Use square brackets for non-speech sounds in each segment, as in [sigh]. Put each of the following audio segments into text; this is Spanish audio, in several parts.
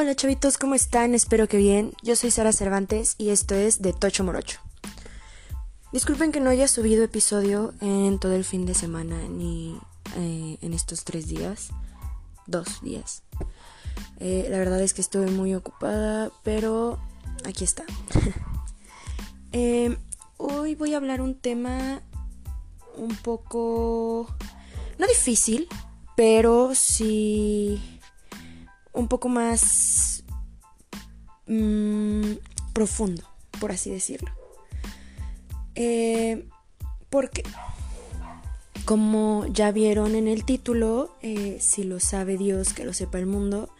Hola chavitos, ¿cómo están? Espero que bien. Yo soy Sara Cervantes y esto es de Tocho Morocho. Disculpen que no haya subido episodio en todo el fin de semana ni eh, en estos tres días. Dos días. Eh, la verdad es que estuve muy ocupada, pero aquí está. [laughs] Eh, hoy voy a hablar un tema un poco... no difícil, pero sí un poco más mmm, profundo, por así decirlo. Eh, porque, como ya vieron en el título, eh, si lo sabe Dios, que lo sepa el mundo,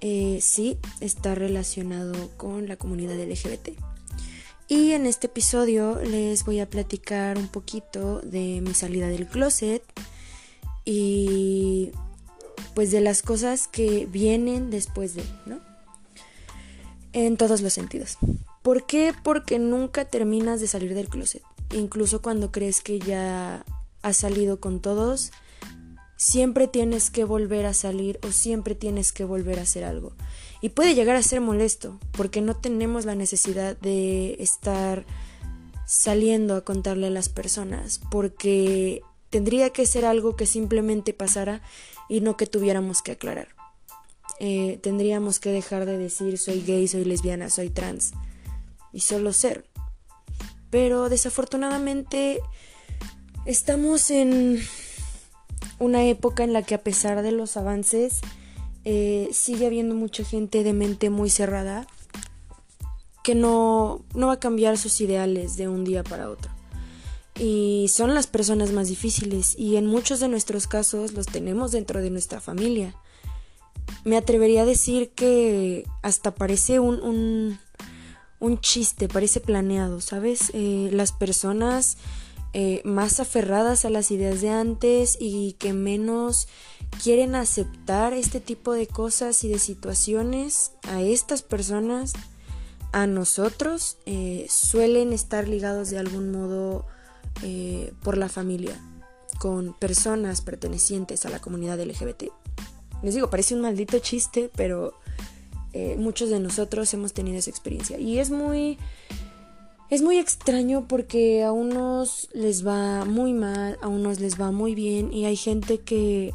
eh, sí está relacionado con la comunidad LGBT. Y en este episodio les voy a platicar un poquito de mi salida del closet y pues de las cosas que vienen después de, ¿no? En todos los sentidos. ¿Por qué? Porque nunca terminas de salir del closet. Incluso cuando crees que ya has salido con todos, siempre tienes que volver a salir o siempre tienes que volver a hacer algo. Y puede llegar a ser molesto, porque no tenemos la necesidad de estar saliendo a contarle a las personas, porque tendría que ser algo que simplemente pasara y no que tuviéramos que aclarar. Eh, tendríamos que dejar de decir soy gay, soy lesbiana, soy trans y solo ser. Pero desafortunadamente estamos en una época en la que a pesar de los avances eh, sigue habiendo mucha gente de mente muy cerrada que no, no va a cambiar sus ideales de un día para otro y son las personas más difíciles y en muchos de nuestros casos los tenemos dentro de nuestra familia. Me atrevería a decir que hasta parece un, un, chiste, parece planeado, ¿sabes? Eh, las personas eh, más aferradas a las ideas de antes y que menos quieren aceptar este tipo de cosas y de situaciones, a estas personas, a nosotros, eh, suelen estar ligados de algún modo eh, por la familia con personas pertenecientes a la comunidad LGBT. Les digo, parece un maldito chiste, pero eh, muchos de nosotros hemos tenido esa experiencia. Y es muy... Es muy extraño porque a unos les va muy mal, a unos les va muy bien y hay gente que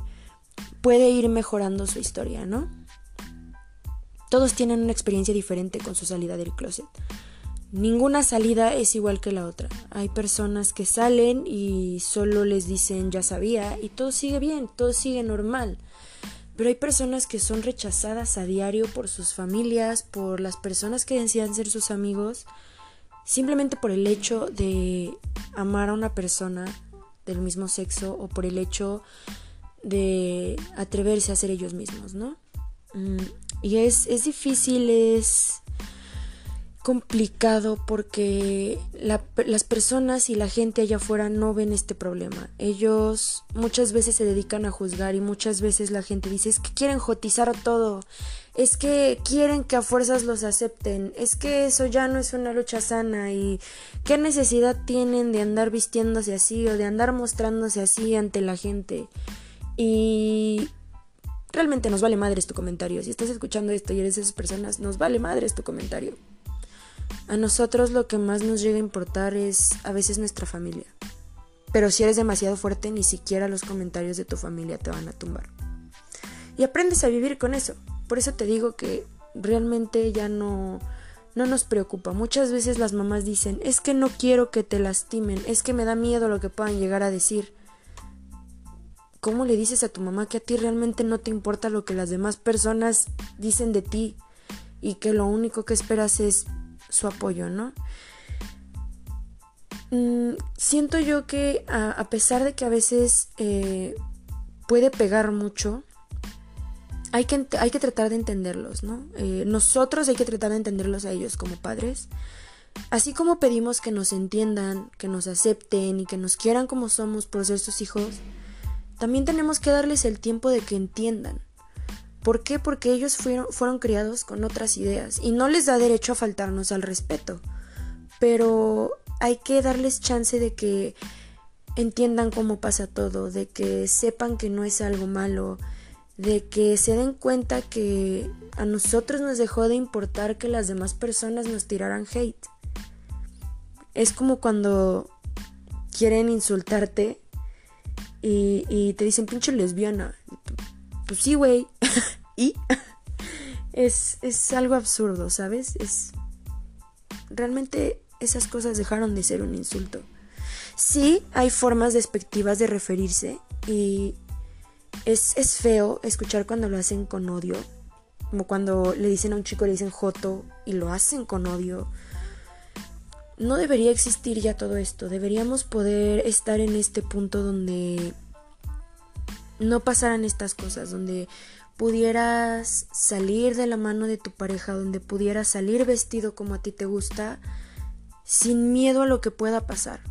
puede ir mejorando su historia, ¿no? Todos tienen una experiencia diferente con su salida del closet. Ninguna salida es igual que la otra. Hay personas que salen y solo les dicen ya sabía y todo sigue bien, todo sigue normal. Pero hay personas que son rechazadas a diario por sus familias, por las personas que decían ser sus amigos, simplemente por el hecho de amar a una persona del mismo sexo o por el hecho de atreverse a ser ellos mismos, ¿no? Mm, y es, es difícil, es complicado porque las personas y la gente allá afuera no ven este problema. Ellos muchas veces se dedican a juzgar y muchas veces la gente dice es que quieren jotizar todo, es que quieren que a fuerzas los acepten, es que eso ya no es una lucha sana y qué necesidad tienen de andar vistiéndose así o de andar mostrándose así ante la gente. Y realmente nos vale madres tu comentario. Si estás escuchando esto y eres de esas personas, nos vale madres tu comentario. A nosotros lo que más nos llega a importar es a veces nuestra familia. Pero si eres demasiado fuerte, ni siquiera los comentarios de tu familia te van a tumbar. Y aprendes a vivir con eso. Por eso te digo que realmente ya no, no nos preocupa. Muchas veces las mamás dicen, es que no quiero que te lastimen, es que me da miedo lo que puedan llegar a decir. ¿Cómo le dices a tu mamá que a ti realmente no te importa lo que las demás personas dicen de ti y que lo único que esperas es su apoyo, ¿no? Mm, siento yo que a, pesar de que a veces eh, puede pegar mucho, hay que, hay que tratar de entenderlos, ¿no? Eh, nosotros hay que tratar de entenderlos a ellos como padres. Así como pedimos que nos entiendan, que nos acepten y que nos quieran como somos por ser sus hijos, también tenemos que darles el tiempo de que entiendan. ¿Por qué? Porque ellos fueron, fueron criados con otras ideas y no les da derecho a faltarnos al respeto. Pero hay que darles chance de que entiendan cómo pasa todo, de que sepan que no es algo malo, de que se den cuenta que a nosotros nos dejó de importar que las demás personas nos tiraran hate. Es como cuando quieren insultarte y, te dicen pinche lesbiana. Pues sí, güey. [laughs] y es, es algo absurdo, ¿sabes? Es realmente esas cosas dejaron de ser un insulto. Sí, hay formas despectivas de referirse y es, es, feo escuchar cuando lo hacen con odio, como cuando le dicen a un chico, le dicen joto y lo hacen con odio. No debería existir ya todo esto, deberíamos poder estar en este punto donde no pasaran estas cosas, donde pudieras salir de la mano de tu pareja, donde pudieras salir vestido como a ti te gusta, sin miedo a lo que pueda pasar.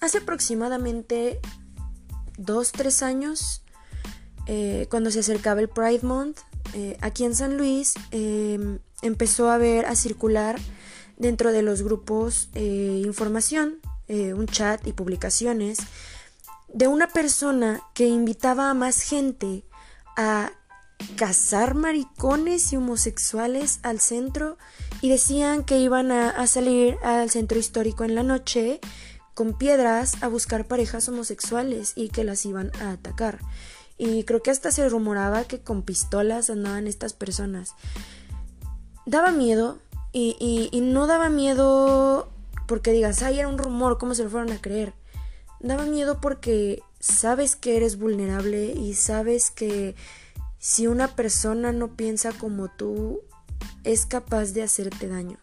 Hace aproximadamente dos, tres años, eh, cuando se acercaba el Pride Month, eh, aquí en San Luis em, empezó a ver, a circular dentro de los grupos eh, información, un chat y publicaciones de una persona que invitaba a más gente a cazar maricones y homosexuales al centro y decían que iban a, salir al centro histórico en la noche con piedras a buscar parejas homosexuales y que las iban a atacar. Y creo que hasta se rumoraba que con pistolas andaban estas personas. Daba miedo y, y no daba miedo porque digas, ay, era un rumor, ¿cómo se lo fueron a creer? Daba miedo porque sabes que eres vulnerable y sabes que si una persona no piensa como tú, es capaz de hacerte daño.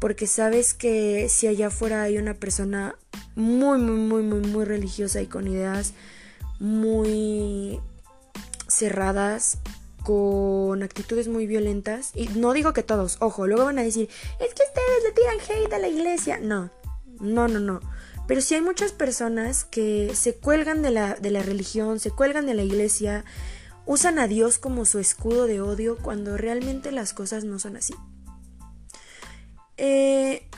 Porque sabes que si allá afuera hay una persona muy, muy, muy, muy, muy religiosa y con ideas muy cerradas, con actitudes muy violentas, y no digo que todos, ojo, luego van a decir, es que ustedes le tiran hate a la iglesia. No, no, no, no. Pero si hay muchas personas que se cuelgan de la, de la religión, se cuelgan de la iglesia, usan a Dios como su escudo de odio cuando realmente las cosas no son así. Eh,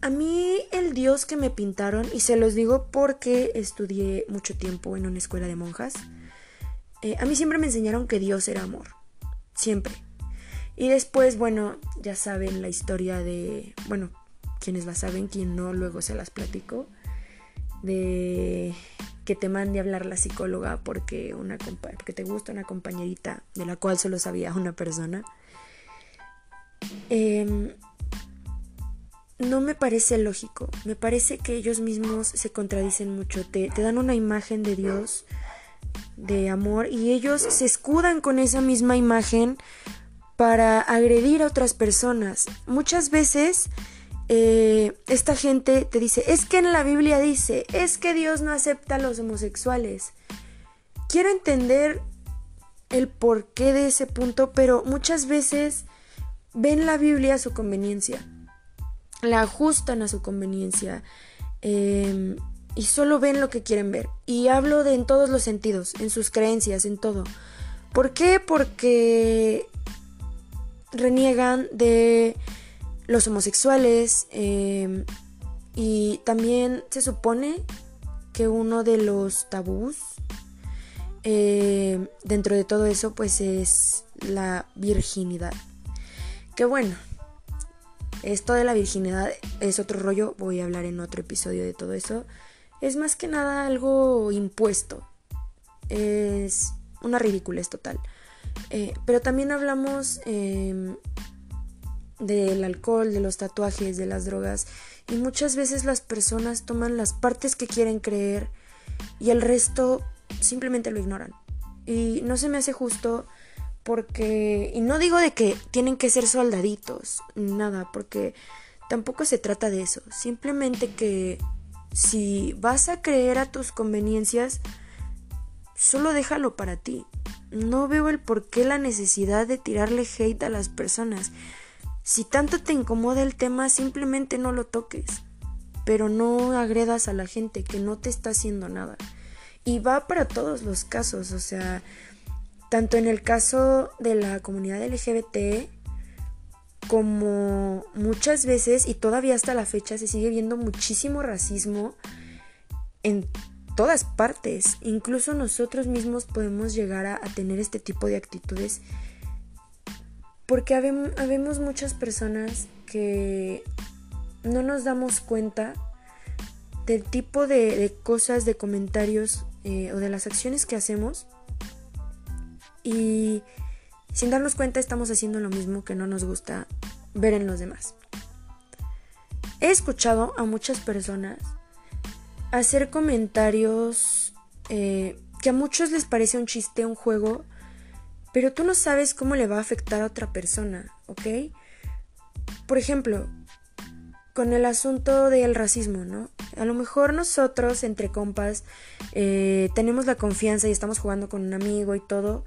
a mí el Dios que me pintaron, y se los digo porque estudié mucho tiempo en una escuela de monjas, eh, a mí siempre me enseñaron que Dios era amor, siempre. Y después, bueno, ya saben la historia de, bueno, quienes la saben, quien no, luego se las platico de que te mande a hablar la psicóloga porque, una porque te gusta una compañerita de la cual solo sabía una persona. Em, no me parece lógico, me parece que ellos mismos se contradicen mucho, te, te dan una imagen de Dios, de amor, y ellos se escudan con esa misma imagen para agredir a otras personas. Muchas veces eh, esta gente te dice, es que en la Biblia dice, es que Dios no acepta a los homosexuales. Quiero entender el porqué de ese punto, pero muchas veces ven la Biblia a su conveniencia, la ajustan a su conveniencia em, y solo ven lo que quieren ver. Y hablo de en todos los sentidos, en sus creencias, en todo. ¿Por qué? Porque reniegan de los homosexuales em, y también se supone que uno de los tabús em, dentro de todo eso pues es la virginidad. Que bueno, esto de la virginidad es otro rollo, voy a hablar en otro episodio de todo eso. Es más que nada algo impuesto. Es una ridiculez total. Eh, pero también hablamos em, del alcohol, de los tatuajes, de las drogas. Y muchas veces las personas toman las partes que quieren creer y el resto simplemente lo ignoran. Y no se me hace justo porque, y no digo de que tienen que ser soldaditos, nada, porque tampoco se trata de eso. Simplemente que si vas a creer a tus conveniencias, solo déjalo para ti. No veo el por qué la necesidad de tirarle hate a las personas. Si tanto te incomoda el tema, simplemente no lo toques, pero no agredas a la gente que no te está haciendo nada. Y va para todos los casos, o sea, tanto en el caso de la comunidad LGBT como muchas veces y todavía hasta la fecha se sigue viendo muchísimo racismo en todas partes. Incluso nosotros mismos podemos llegar a, tener este tipo de actitudes. Porque habemos muchas personas que no nos damos cuenta del tipo de, cosas, de comentarios eh, o de las acciones que hacemos y sin darnos cuenta estamos haciendo lo mismo que no nos gusta ver en los demás. He escuchado a muchas personas hacer comentarios eh, que a muchos les parece un chiste, un juego, pero tú no sabes cómo le va a afectar a otra persona, ¿ok? Por ejemplo, con el asunto del racismo, ¿no? A lo mejor nosotros, entre compas, eh, tenemos la confianza y estamos jugando con un amigo y todo,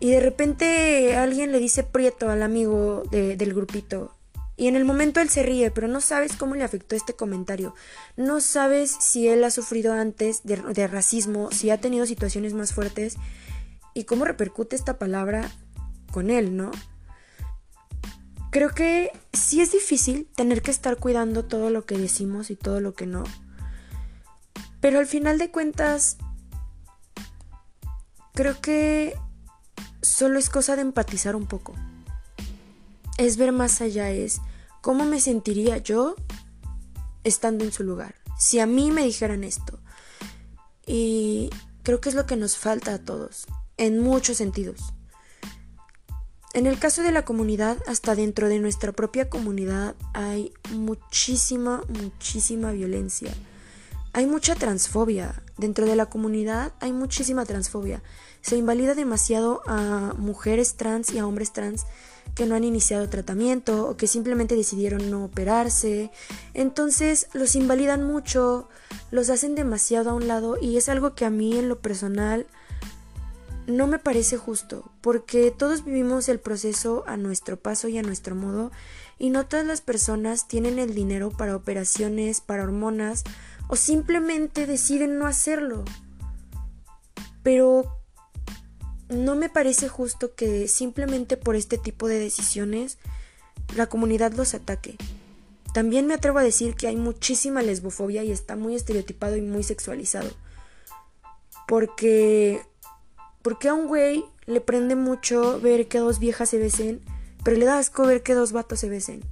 y de repente alguien le dice prieto al amigo del grupito. Y en el momento él se ríe, pero no sabes cómo le afectó este comentario. No sabes si él ha sufrido antes de, de racismo, si ha tenido situaciones más fuertes y cómo repercute esta palabra con él, ¿no? Creo que sí es difícil tener que estar cuidando todo lo que decimos y todo lo que no. Pero al final de cuentas, creo que solo es cosa de empatizar un poco. Es ver más allá, es cómo me sentiría yo estando en su lugar. Si a mí me dijeran esto. Y creo que es lo que nos falta a todos, en muchos sentidos. En el caso de la comunidad, hasta dentro de nuestra propia comunidad hay muchísima, muchísima violencia. Hay mucha transfobia. Dentro de la comunidad hay muchísima transfobia. Se invalida demasiado a mujeres trans y a hombres trans que no han iniciado tratamiento o que simplemente decidieron no operarse. Entonces los invalidan mucho, los hacen demasiado a un lado y es algo que a mí en lo personal no me parece justo, porque todos vivimos el proceso a nuestro paso y a nuestro modo y no todas las personas tienen el dinero para operaciones, para hormonas o simplemente deciden no hacerlo. Pero no me parece justo que simplemente por este tipo de decisiones la comunidad los ataque. También me atrevo a decir que hay muchísima lesbofobia y está muy estereotipado y muy sexualizado. Porque porque a un güey le prende mucho ver que dos viejas se besen, pero le da asco ver que dos vatos se besen.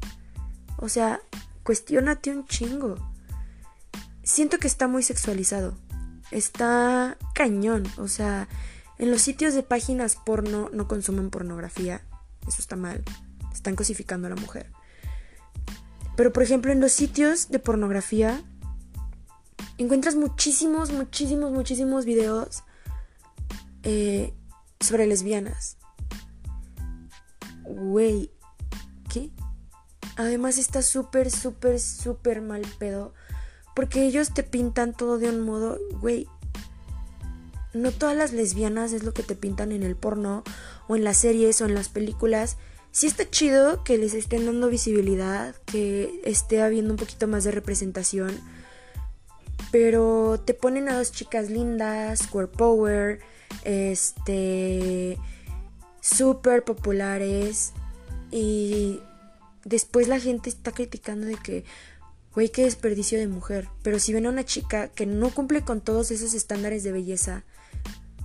O sea, cuestionate un chingo. Siento que está muy sexualizado. Está cañón. O sea, en los sitios de páginas porno no consumen pornografía. Eso está mal. Están cosificando a la mujer. Pero por ejemplo, en los sitios de pornografía encuentras muchísimos, muchísimos, muchísimos videos eh, sobre lesbianas. Güey, ¿qué? Además está súper, súper, súper mal pedo. Porque ellos te pintan todo de un modo, güey, no todas las lesbianas es lo que te pintan en el porno o en las series o en las películas. Sí está chido que les estén dando visibilidad, que esté habiendo un poquito más de representación, pero te ponen a dos chicas lindas, queer power, este súper populares y después la gente está criticando de que güey qué desperdicio de mujer, pero si ven a una chica que no cumple con todos esos estándares de belleza,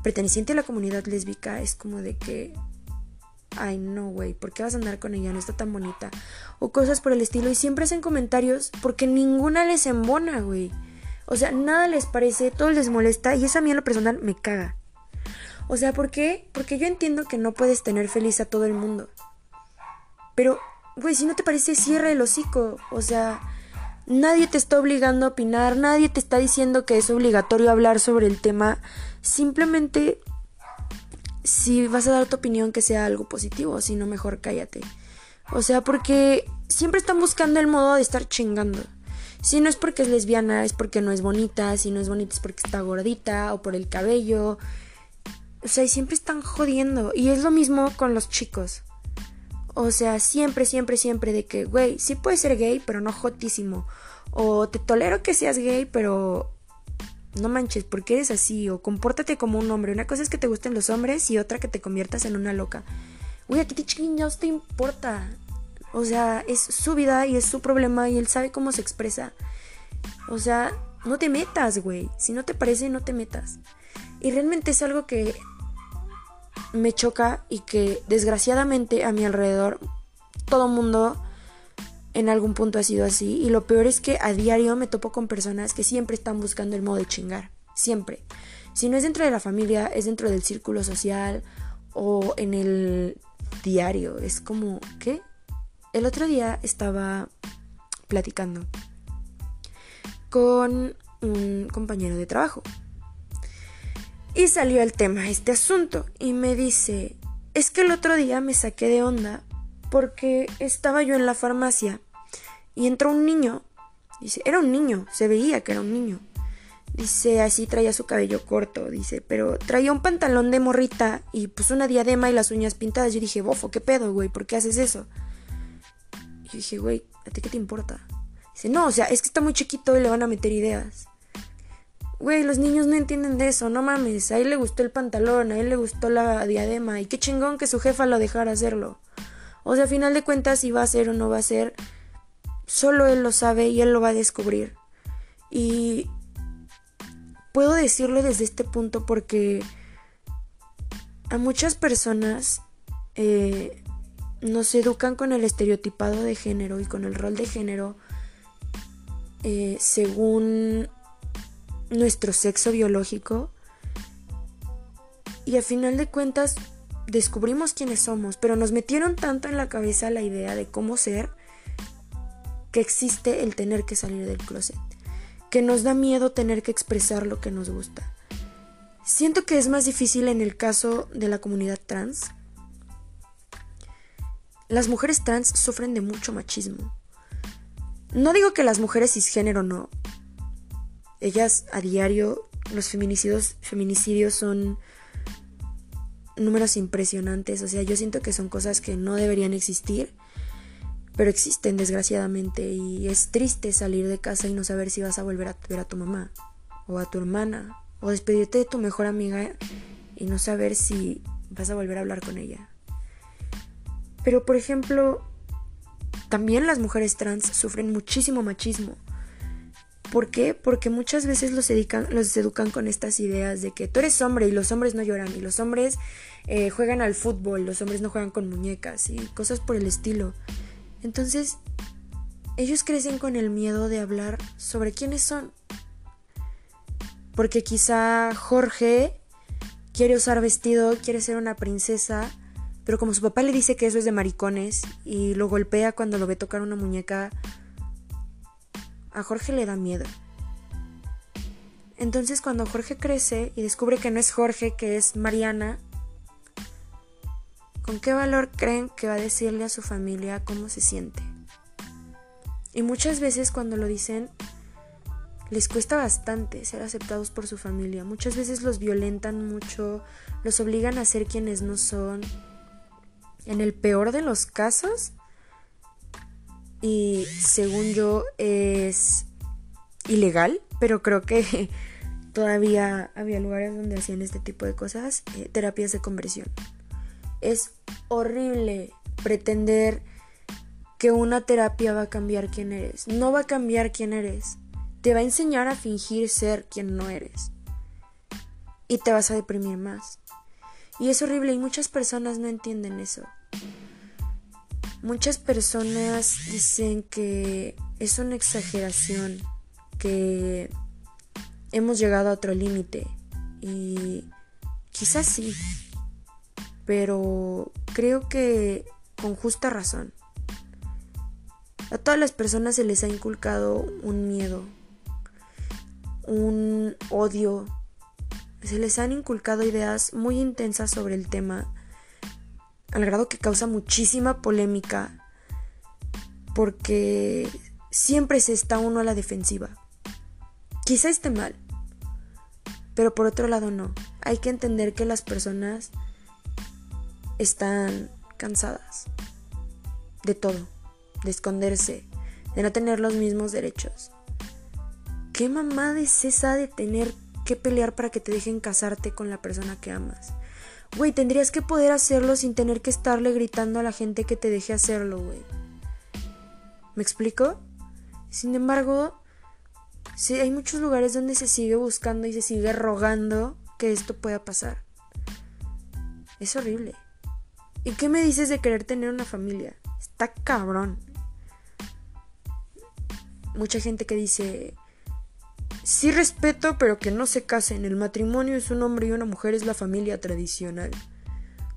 perteneciente a la comunidad lésbica es como de que, ay no, güey, ¿por qué vas a andar con ella? No está tan bonita. O cosas por el estilo. Y siempre hacen comentarios porque ninguna les embona, güey. O sea, nada les parece, todo les molesta y eso a lo personal me caga. O sea, ¿por qué? Porque yo entiendo que no puedes tener feliz a todo el mundo. Pero, güey, si no te parece, cierra el hocico. O sea, nadie te está obligando a opinar, nadie te está diciendo que es obligatorio hablar sobre el tema. Simplemente, si vas a dar tu opinión, que sea algo positivo, si no, mejor cállate. O sea, porque siempre están buscando el modo de estar chingando. Si no es porque es lesbiana, es porque no es bonita. Si no es bonita, es porque está gordita o por el cabello. O sea, siempre están jodiendo. Y es lo mismo con los chicos. O sea, siempre, siempre, siempre de que, güey, sí puedes ser gay, pero no jotísimo. O te tolero que seas gay, pero no manches, porque eres así, o compórtate como un hombre. Una cosa es que te gusten los hombres y otra que te conviertas en una loca. Güey, a ti no te importa. O sea, es su vida y es su problema y él sabe cómo se expresa. O sea, no te metas, güey. Si no te parece, no te metas. Y realmente es algo que me choca y que desgraciadamente a mi alrededor todo mundo en algún punto ha sido así. Y lo peor es que a diario me topo con personas que siempre están buscando el modo de chingar. Siempre. Si no es dentro de la familia, es dentro del círculo social o en el diario. Es como, ¿qué? El otro día estaba platicando con un compañero de trabajo. Y salió el tema, este asunto, y me dice, es que el otro día me saqué de onda porque estaba yo en la farmacia y entró un niño, dice, era un niño, se veía que era un niño. Dice, así traía su cabello corto, dice, pero traía un pantalón de morrita y pues una diadema y las uñas pintadas. Yo dije, bofo, ¿qué pedo, güey? ¿Por qué haces eso? Yo dije, güey, ¿a ti qué te importa? Dice, no, o sea, es que está muy chiquito y le van a meter ideas. Güey, los niños no entienden de eso, no mames. A él le gustó el pantalón, a él le gustó la diadema y qué chingón que su jefa lo dejara hacerlo. O sea, a final de cuentas, si va a ser o no va a ser, solo él lo sabe y él lo va a descubrir. Y puedo decirlo desde este punto porque a muchas personas eh, nos educan con el estereotipado de género y con el rol de género eh, según nuestro sexo biológico y a final de cuentas descubrimos quiénes somos, pero nos metieron tanto en la cabeza la idea de cómo ser que existe el tener que salir del closet que nos da miedo tener que expresar lo que nos gusta. Siento que es más difícil en el caso de la comunidad trans. Las mujeres trans sufren de mucho machismo. No digo que las mujeres cisgénero no. Ellas a diario, los feminicidios, feminicidios son números impresionantes. O sea, yo siento que son cosas que no deberían existir pero existen desgraciadamente y es triste salir de casa y no saber si vas a volver a ver a tu mamá o a tu hermana o despedirte de tu mejor amiga y no saber si vas a volver a hablar con ella. Pero por ejemplo, también las mujeres trans sufren muchísimo machismo. ¿Por qué? Porque muchas veces los, educan con estas ideas de que tú eres hombre y los hombres no lloran y los hombres eh, juegan al fútbol, los hombres no juegan con muñecas y cosas por el estilo. Entonces, ellos crecen con el miedo de hablar sobre quiénes son. Porque quizá Jorge quiere usar vestido, quiere ser una princesa, pero como su papá le dice que eso es de maricones y lo golpea cuando lo ve tocar una muñeca, a Jorge le da miedo. Entonces cuando Jorge crece y descubre que no es Jorge, que es Mariana, ¿Con qué valor creen que va a decirle a su familia cómo se siente? Y muchas veces cuando lo dicen, les cuesta bastante ser aceptados por su familia. Muchas veces los violentan mucho, los obligan a ser quienes no son. En el peor de los casos, y según yo es ilegal, pero creo que [laughs] todavía había lugares donde hacían este tipo de cosas, eh, terapias de conversión. Es horrible pretender que una terapia va a cambiar quién eres. No va a cambiar quién eres. Te va a enseñar a fingir ser quien no eres. Y te vas a deprimir más. Y es horrible y muchas personas no entienden eso. Muchas personas dicen que es una exageración, que hemos llegado a otro límite. Y quizás sí, pero creo que con justa razón. A todas las personas se les ha inculcado un miedo, un odio, se les han inculcado ideas muy intensas sobre el tema, al grado que causa muchísima polémica, porque siempre se está uno a la defensiva. Quizá esté mal, pero por otro lado no. Hay que entender que las personas están cansadas de todo, de esconderse, de no tener los mismos derechos. ¿Qué mamada es esa de tener que pelear para que te dejen casarte con la persona que amas? Güey, tendrías que poder hacerlo sin tener que estarle gritando a la gente que te deje hacerlo, güey. ¿Me explico? Sin embargo, Sí, hay muchos lugares donde se sigue buscando y se sigue rogando que esto pueda pasar. Es horrible. ¿Y qué me dices de querer tener una familia? Está cabrón. Mucha gente que dice, sí respeto, pero que no se casen. El matrimonio es un hombre y una mujer, es la familia tradicional.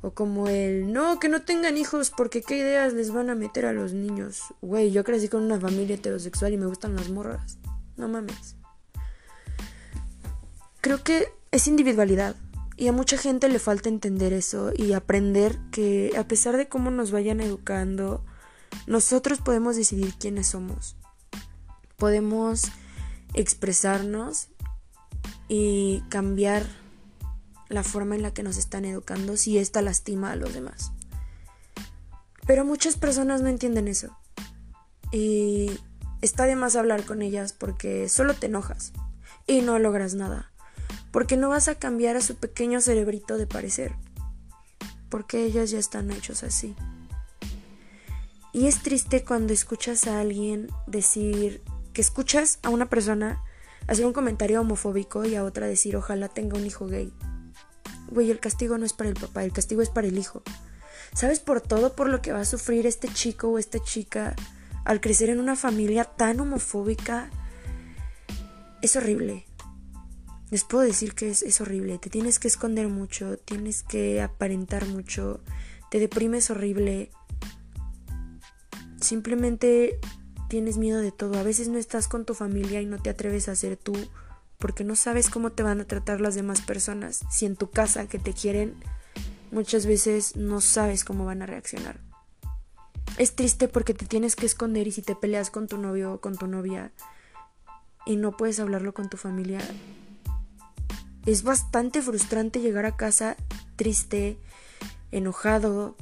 O como el, no, que no tengan hijos porque qué ideas les van a meter a los niños. Güey, yo crecí con una familia heterosexual y me gustan las morras. No mames. Creo que es individualidad. Y a mucha gente le falta entender eso y aprender que a pesar de cómo nos vayan educando, nosotros podemos decidir quiénes somos. Podemos expresarnos y cambiar la forma en la que nos están educando si esta lastima a los demás. Pero muchas personas no entienden eso. Y está de más hablar con ellas porque solo te enojas y no logras nada. Porque no vas a cambiar a su pequeño cerebrito de parecer. Porque ellos ya están hechos así. Y es triste cuando escuchas a alguien decir que escuchas a una persona hacer un comentario homofóbico y a otra decir ojalá tenga un hijo gay. Güey, el castigo no es para el papá, el castigo es para el hijo. ¿Sabes por todo por lo que va a sufrir este chico o esta chica al crecer en una familia tan homofóbica? Es horrible. Les puedo decir que es, es horrible. Te tienes que esconder mucho, tienes que aparentar mucho, te deprimes horrible. Simplemente tienes miedo de todo. A veces no estás con tu familia y no te atreves a ser tú porque no sabes cómo te van a tratar las demás personas. Si en tu casa que te quieren, muchas veces no sabes cómo van a reaccionar. Es triste porque te tienes que esconder y si te peleas con tu novio o con tu novia y no puedes hablarlo con tu familia, es bastante frustrante llegar a casa triste, enojado,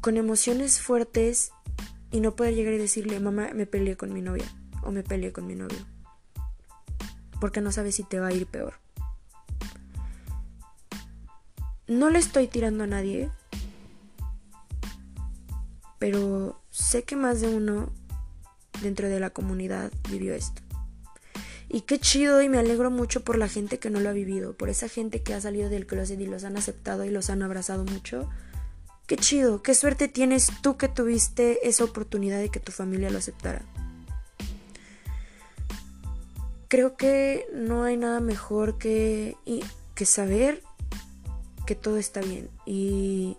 con emociones fuertes y no poder llegar y decirle, mamá, me peleé con mi novia o me peleé con mi novio porque no sabes si te va a ir peor. No le estoy tirando a nadie, pero sé que más de uno dentro de la comunidad vivió esto. Y qué chido y me alegro mucho por la gente que no lo ha vivido, por esa gente que ha salido del closet y los han aceptado y los han abrazado mucho. Qué chido, qué suerte tienes tú que tuviste esa oportunidad de que tu familia lo aceptara creo que no hay nada mejor que, que saber que todo está bien. Y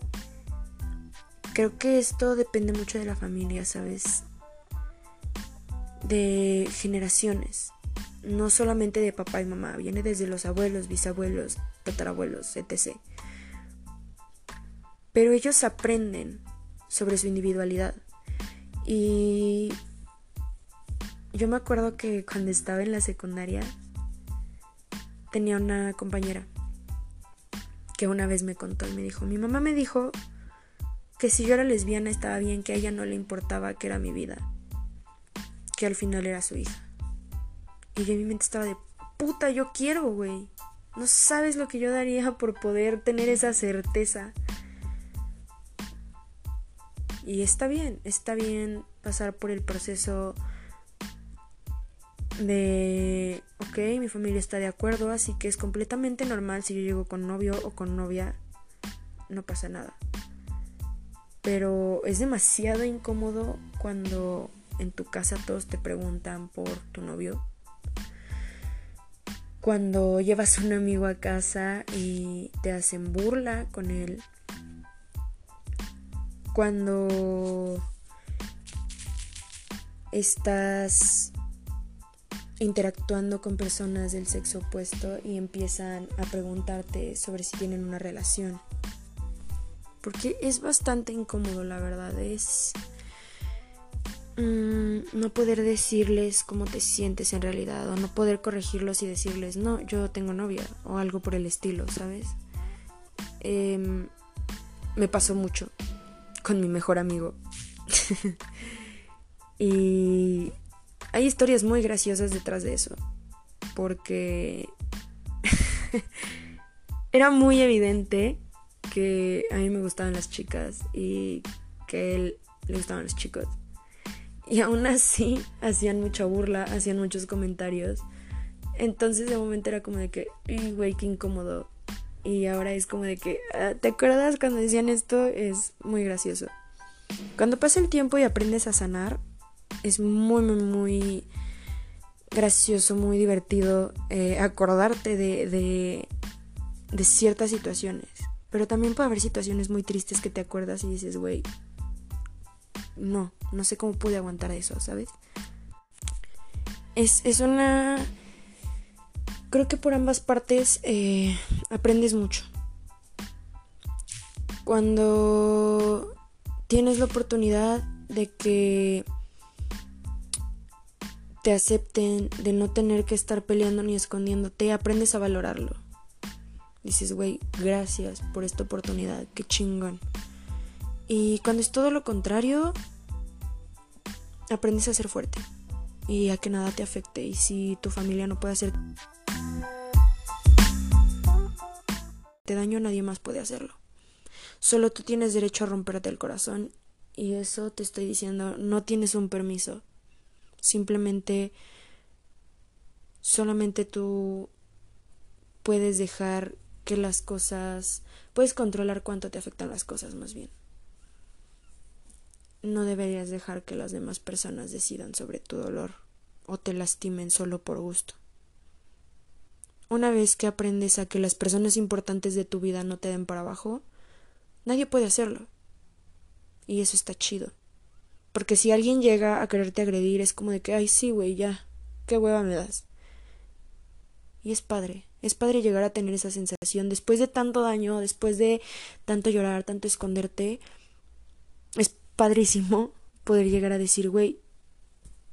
creo que esto depende mucho de la familia, ¿sabes? De generaciones. No solamente de papá y mamá, viene desde los abuelos, bisabuelos, tatarabuelos, etc. Pero ellos aprenden sobre su individualidad. Y yo me acuerdo que cuando estaba en la secundaria tenía una compañera que una vez me contó y me dijo, mi mamá me dijo que si yo era lesbiana estaba bien, que a ella no le importaba que era mi vida, que al final era su hija. Y yo en mi mente estaba de, puta, yo quiero, güey. No sabes lo que yo daría por poder tener esa certeza. Y está bien, está bien pasar por el proceso de, ok, mi familia está de acuerdo, así que es completamente normal si yo llego con novio o con novia, no pasa nada. Pero es demasiado incómodo cuando en tu casa todos te preguntan por tu novio. Cuando llevas un amigo a casa y te hacen burla con él. Cuando estás interactuando con personas del sexo opuesto y empiezan a preguntarte sobre si tienen una relación. Porque es bastante incómodo, la verdad. Es mm, no poder decirles cómo te sientes en realidad o no poder corregirlos y decirles, no, yo tengo novia o algo por el estilo, ¿sabes? Em, me pasó mucho con mi mejor amigo. [laughs] y hay historias muy graciosas detrás de eso. Porque [laughs] era muy evidente que a mí me gustaban las chicas y que él le gustaban los chicos. Y aún así hacían mucha burla, hacían muchos comentarios. Entonces de momento era como de que, güey, qué incómodo. Y ahora es como de que, ah, ¿te acuerdas cuando decían esto? Es muy gracioso. Cuando pasa el tiempo y aprendes a sanar, es muy, muy, gracioso, muy divertido eh, acordarte de, de, de ciertas situaciones. Pero también puede haber situaciones muy tristes que te acuerdas y dices, güey, no, no sé cómo pude aguantar eso, ¿sabes? Es, es una... Creo que por ambas partes eh, aprendes mucho. Cuando tienes la oportunidad de que te acepten, de no tener que estar peleando ni escondiéndote, aprendes a valorarlo. Dices, güey, gracias por esta oportunidad, qué chingón. Y cuando es todo lo contrario, aprendes a ser fuerte y a que nada te afecte. Y si tu familia no puede hacer daño, nadie más puede hacerlo. Solo tú tienes derecho a romperte el corazón y eso te estoy diciendo, no tienes un permiso. Simplemente, solamente tú puedes dejar que las cosas, puedes controlar cuánto te afectan las cosas más bien. No deberías dejar que las demás personas decidan sobre tu dolor o te lastimen solo por gusto. Una vez que aprendes a que las personas importantes de tu vida no te den para abajo, nadie puede hacerlo. Y eso está chido. Porque si alguien llega a quererte agredir, es como de que, ay, sí, güey, ya, qué hueva me das. Y es padre, es padre llegar a tener esa sensación después de tanto daño, después de tanto llorar, tanto esconderte. Es padrísimo poder llegar a decir, güey,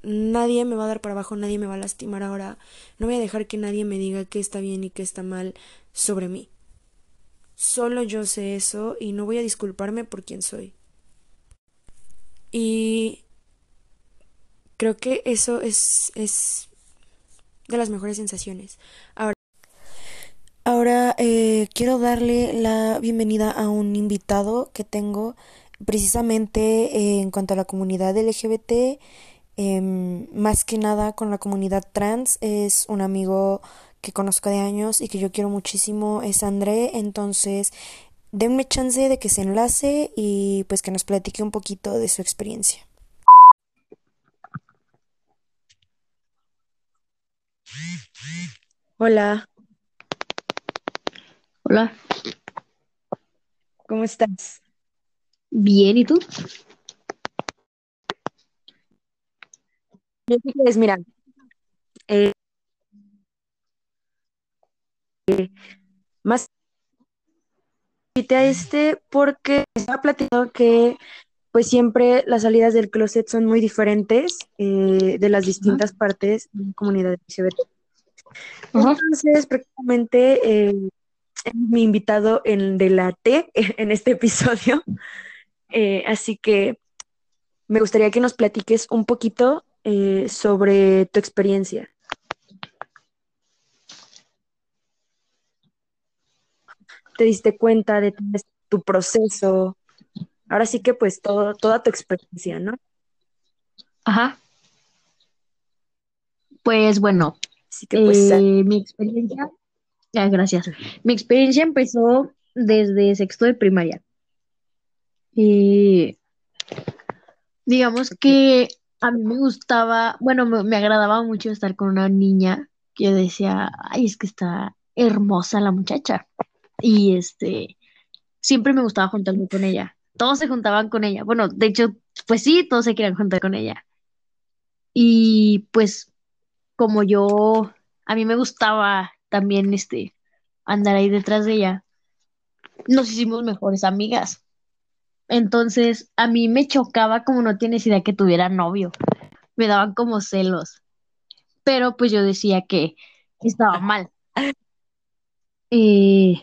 nadie me va a dar para abajo, nadie me va a lastimar ahora, no voy a dejar que nadie me diga qué está bien y qué está mal sobre mí. Solo yo sé eso y no voy a disculparme por quien soy. Y creo que eso es, es de las mejores sensaciones. Ahora, ahora eh, quiero darle la bienvenida a un invitado que tengo precisamente eh, en cuanto a la comunidad LGBT, em, más que nada con la comunidad trans, es un amigo que conozco de años y que yo quiero muchísimo, es André, entonces denme chance de que se enlace y pues que nos platique un poquito de su experiencia. Hola. Hola. ¿Cómo estás? Bien, ¿y tú? Yo pues mira, eh, más a este porque estaba platicando que pues siempre las salidas del closet son muy diferentes eh, de las distintas partes de la comunidad LGBT. Entonces, prácticamente eh, mi invitado en de la T [laughs] en este episodio. Eh, así que me gustaría que nos platiques un poquito eh, sobre tu experiencia. ¿Te diste cuenta de tu proceso? Ahora sí que pues todo, toda tu experiencia, ¿no? Ajá. Pues bueno, Así que, pues, eh, mi experiencia, ah, gracias. Mi experiencia empezó desde sexto de primaria. Y digamos que a mí me gustaba, bueno, me, agradaba mucho estar con una niña que decía, ay, es que está hermosa la muchacha. Y este, siempre me gustaba juntarme con ella. Todos se juntaban con ella. Bueno, de hecho, pues sí, todos se querían juntar con ella. Y pues, como yo, a mí me gustaba también este, andar ahí detrás de ella, nos hicimos mejores amigas. Entonces, a mí me chocaba como no tienes idea que tuviera novio. Me daban como celos. Pero pues yo decía que estaba mal. Eh,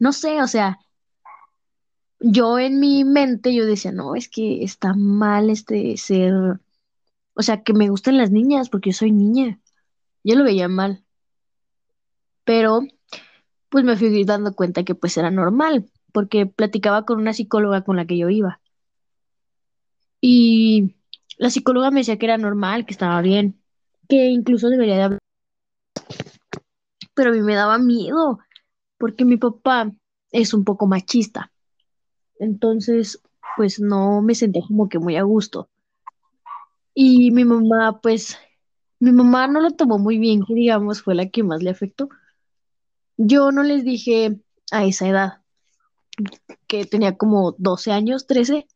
no sé, o sea, yo en mi mente yo decía, no, es que está mal este ser, o sea, que me gusten las niñas porque yo soy niña. Yo lo veía mal. Pero pues me fui dando cuenta que pues era normal porque platicaba con una psicóloga con la que yo iba. Y la psicóloga me decía que era normal, que estaba bien, que incluso debería de hablar. Pero a mí me daba miedo, porque mi papá es un poco machista. Entonces, pues no me sentía como que muy a gusto. Y mi mamá, pues, mi mamá no lo tomó muy bien, que digamos, fue la que más le afectó. Yo no les dije a esa edad, que tenía como 12 años, 13,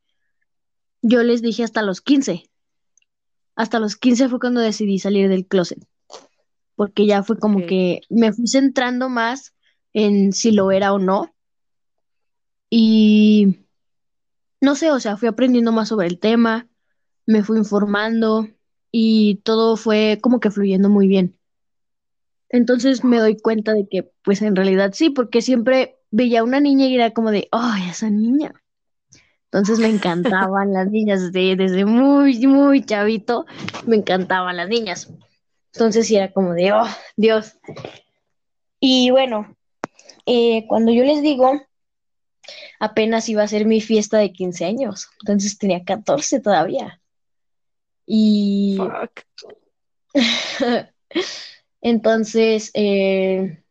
yo les dije hasta los 15. Hasta los 15 fue cuando decidí salir del closet, porque ya fue como que me fui centrando más en si lo era o no. Y no sé, o sea, fui aprendiendo más sobre el tema, me fui informando y todo fue como que fluyendo muy bien. Entonces me doy cuenta de que, pues en realidad sí, porque siempre veía a una niña y era como de, ¡ay, esa niña! Entonces me [laughs] encantaban las niñas, desde, desde muy, muy chavito, me encantaban las niñas. Entonces era como de, ¡oh, Dios! Y bueno, eh, cuando yo les digo, apenas iba a ser mi fiesta de 15 años, entonces tenía 14 todavía. Y... [laughs] entonces, eh,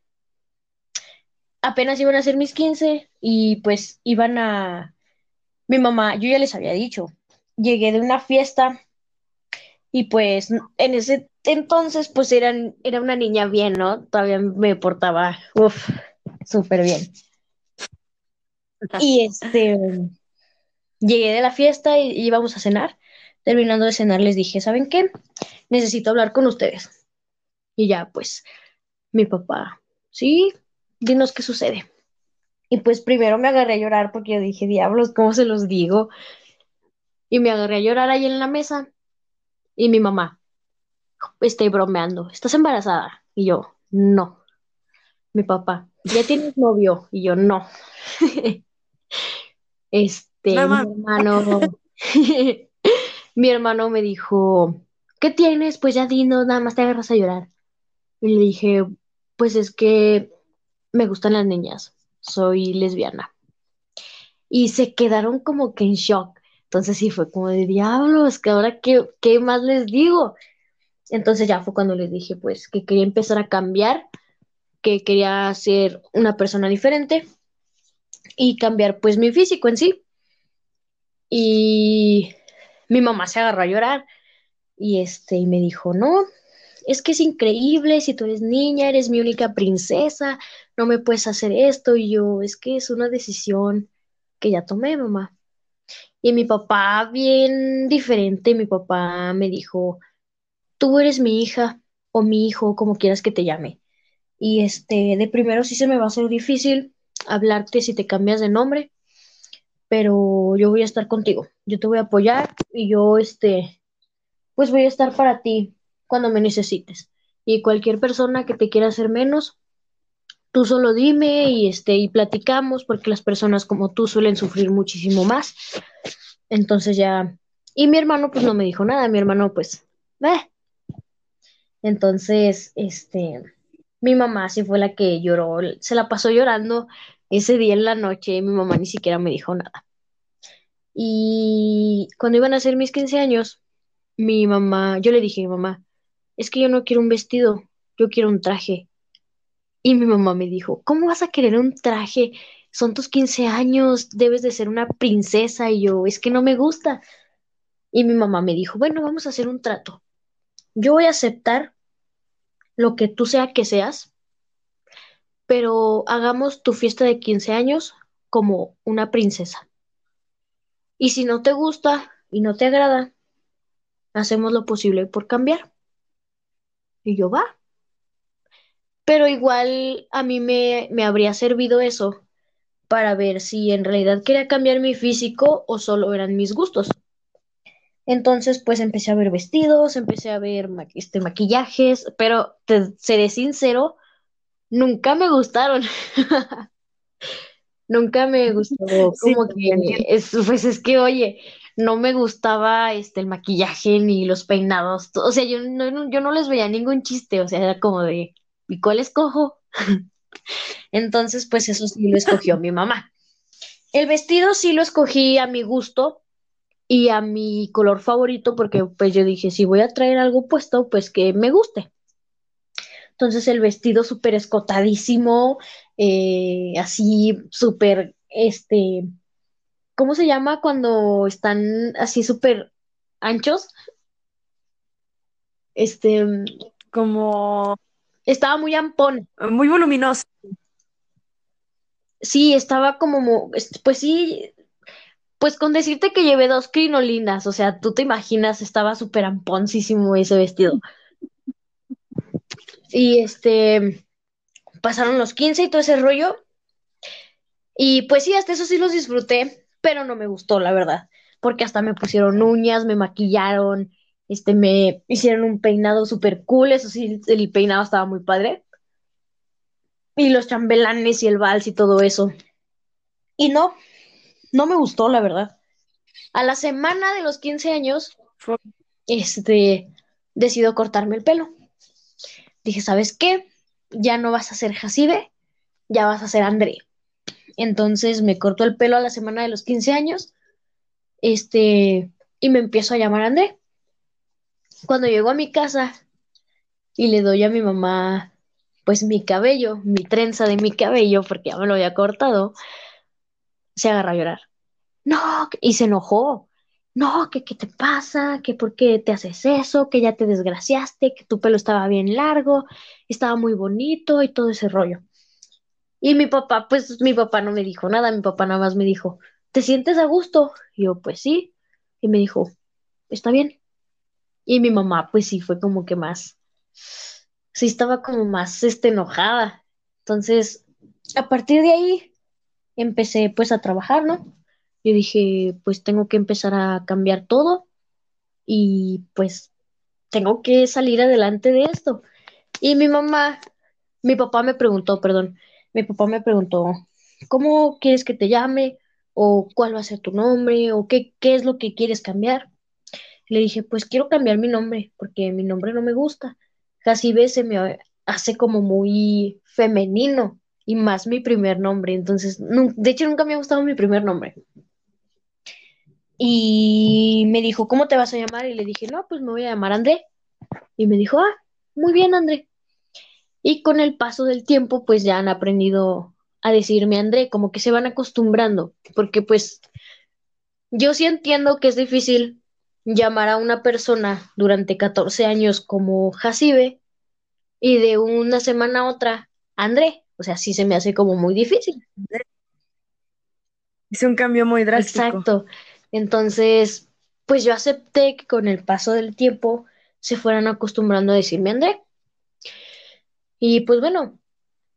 apenas iban a ser mis 15 y pues iban a... Mi mamá, yo ya les había dicho, llegué de una fiesta y pues en ese entonces pues era una niña bien, ¿no? Todavía me portaba, uff, súper bien. Y este, llegué de la fiesta y íbamos a cenar. Terminando de cenar les dije, ¿saben qué? Necesito hablar con ustedes. Y ya, pues, mi papá, sí, dinos qué sucede. Y pues primero me agarré a llorar porque yo dije, diablos, ¿cómo se los digo? Y me agarré a llorar ahí en la mesa. Y mi mamá, estoy bromeando, ¿estás embarazada? Y yo, no. Mi papá, ¿ya tienes novio? Y yo, no. [laughs] este, mi hermano, [laughs] mi hermano me dijo, ¿qué tienes? Pues ya dinos, nada más te agarras a llorar. Y le dije, pues es que me gustan las niñas, soy lesbiana. Y se quedaron como que en shock. Entonces sí fue como de diablos, que ahora qué, qué más les digo. Entonces ya fue cuando les dije pues que quería empezar a cambiar, que quería ser una persona diferente y cambiar pues mi físico en sí. Y mi mamá se agarró a llorar y este y me dijo, "No, es que es increíble, si tú eres niña, eres mi única princesa, no me puedes hacer esto. Y yo, es que es una decisión que ya tomé, mamá. Y mi papá, bien diferente, mi papá me dijo, tú eres mi hija o mi hijo, como quieras que te llame. Y este, de primero sí se me va a hacer difícil hablarte si te cambias de nombre, pero yo voy a estar contigo, yo te voy a apoyar y yo, este, pues voy a estar para ti cuando me necesites. Y cualquier persona que te quiera hacer menos, tú solo dime y este y platicamos porque las personas como tú suelen sufrir muchísimo más. Entonces ya y mi hermano pues no me dijo nada, mi hermano pues eh. Entonces, este mi mamá sí fue la que lloró, se la pasó llorando ese día en la noche, y mi mamá ni siquiera me dijo nada. Y cuando iban a ser mis 15 años, mi mamá, yo le dije a mi mamá, es que yo no quiero un vestido, yo quiero un traje. Y mi mamá me dijo, ¿cómo vas a querer un traje? Son tus 15 años, debes de ser una princesa. Y yo, es que no me gusta. Y mi mamá me dijo, bueno, vamos a hacer un trato. Yo voy a aceptar lo que tú sea que seas, pero hagamos tu fiesta de 15 años como una princesa. Y si no te gusta y no te agrada, hacemos lo posible por cambiar. Y yo va. Pero igual a mí me, me habría servido eso para ver si en realidad quería cambiar mi físico o solo eran mis gustos. Entonces, pues empecé a ver vestidos, empecé a ver este, maquillajes, pero te seré sincero, nunca me gustaron. [laughs] nunca me gustó [laughs] como que es, pues es que, oye, no me gustaba este el maquillaje ni los peinados, o sea, yo no, yo no les veía ningún chiste, o sea, era como de, ¿y cuál escojo? [laughs] Entonces, pues eso sí lo escogió mi mamá. El vestido sí lo escogí a mi gusto, y a mi color favorito, porque pues yo dije, si voy a traer algo puesto, pues que me guste. Entonces el vestido súper escotadísimo, eh, así súper, este, ¿cómo se llama cuando están así súper anchos? Este, Como estaba muy ampón. muy voluminoso. Sí, estaba como, mo- pues sí, pues con decirte que llevé dos crinolinas, o sea, tú te imaginas, estaba súper amponcísimo ese vestido. Y este, pasaron los 15 y todo ese rollo. Y pues sí, hasta eso sí los disfruté, pero no me gustó, la verdad, porque hasta me pusieron uñas, me maquillaron, este, me hicieron un peinado súper cool, eso sí, el peinado estaba muy padre. Y los chambelanes y el vals y todo eso. Y no, no me gustó, la verdad. A la semana de los 15 años, este, decido cortarme el pelo. Dije, ¿sabes qué? Ya no vas a ser Jacibe, ya vas a ser André. Entonces me corto el pelo a la semana de los 15 años, este, y me empiezo a llamar André. Cuando llego a mi casa y le doy a mi mamá, pues mi cabello, mi trenza de mi cabello, porque ya me lo había cortado, se agarra a llorar. No, y se enojó. No, que qué te pasa, que por qué te haces eso, que ya te desgraciaste, que tu pelo estaba bien largo, estaba muy bonito y todo ese rollo. Y mi papá, pues mi papá no me dijo nada, mi papá nada más me dijo, ¿te sientes a gusto? Y yo, pues sí. Y me dijo, está bien. Y mi mamá, pues sí, fue como que más, sí estaba como más, este, enojada. Entonces, a partir de ahí, empecé pues a trabajar, ¿no? Yo dije, pues tengo que empezar a cambiar todo y pues tengo que salir adelante de esto. Y mi mamá, mi papá me preguntó, perdón, mi papá me preguntó, ¿cómo quieres que te llame? ¿O cuál va a ser tu nombre? ¿O qué, qué es lo que quieres cambiar? Le dije, pues quiero cambiar mi nombre porque mi nombre no me gusta. Casi ve se me hace como muy femenino y más mi primer nombre. Entonces, de hecho, nunca me ha gustado mi primer nombre. Y me dijo, ¿cómo te vas a llamar? Y le dije, no, pues me voy a llamar André. Y me dijo, ah, muy bien, André. Y con el paso del tiempo, pues ya han aprendido a decirme André, como que se van acostumbrando, porque pues yo sí entiendo que es difícil llamar a una persona durante 14 años como Jacibe y de una semana a otra André. O sea, sí se me hace como muy difícil. Hice un cambio muy drástico. Exacto. Entonces, pues yo acepté que con el paso del tiempo se fueran acostumbrando a decirme André. Y pues bueno,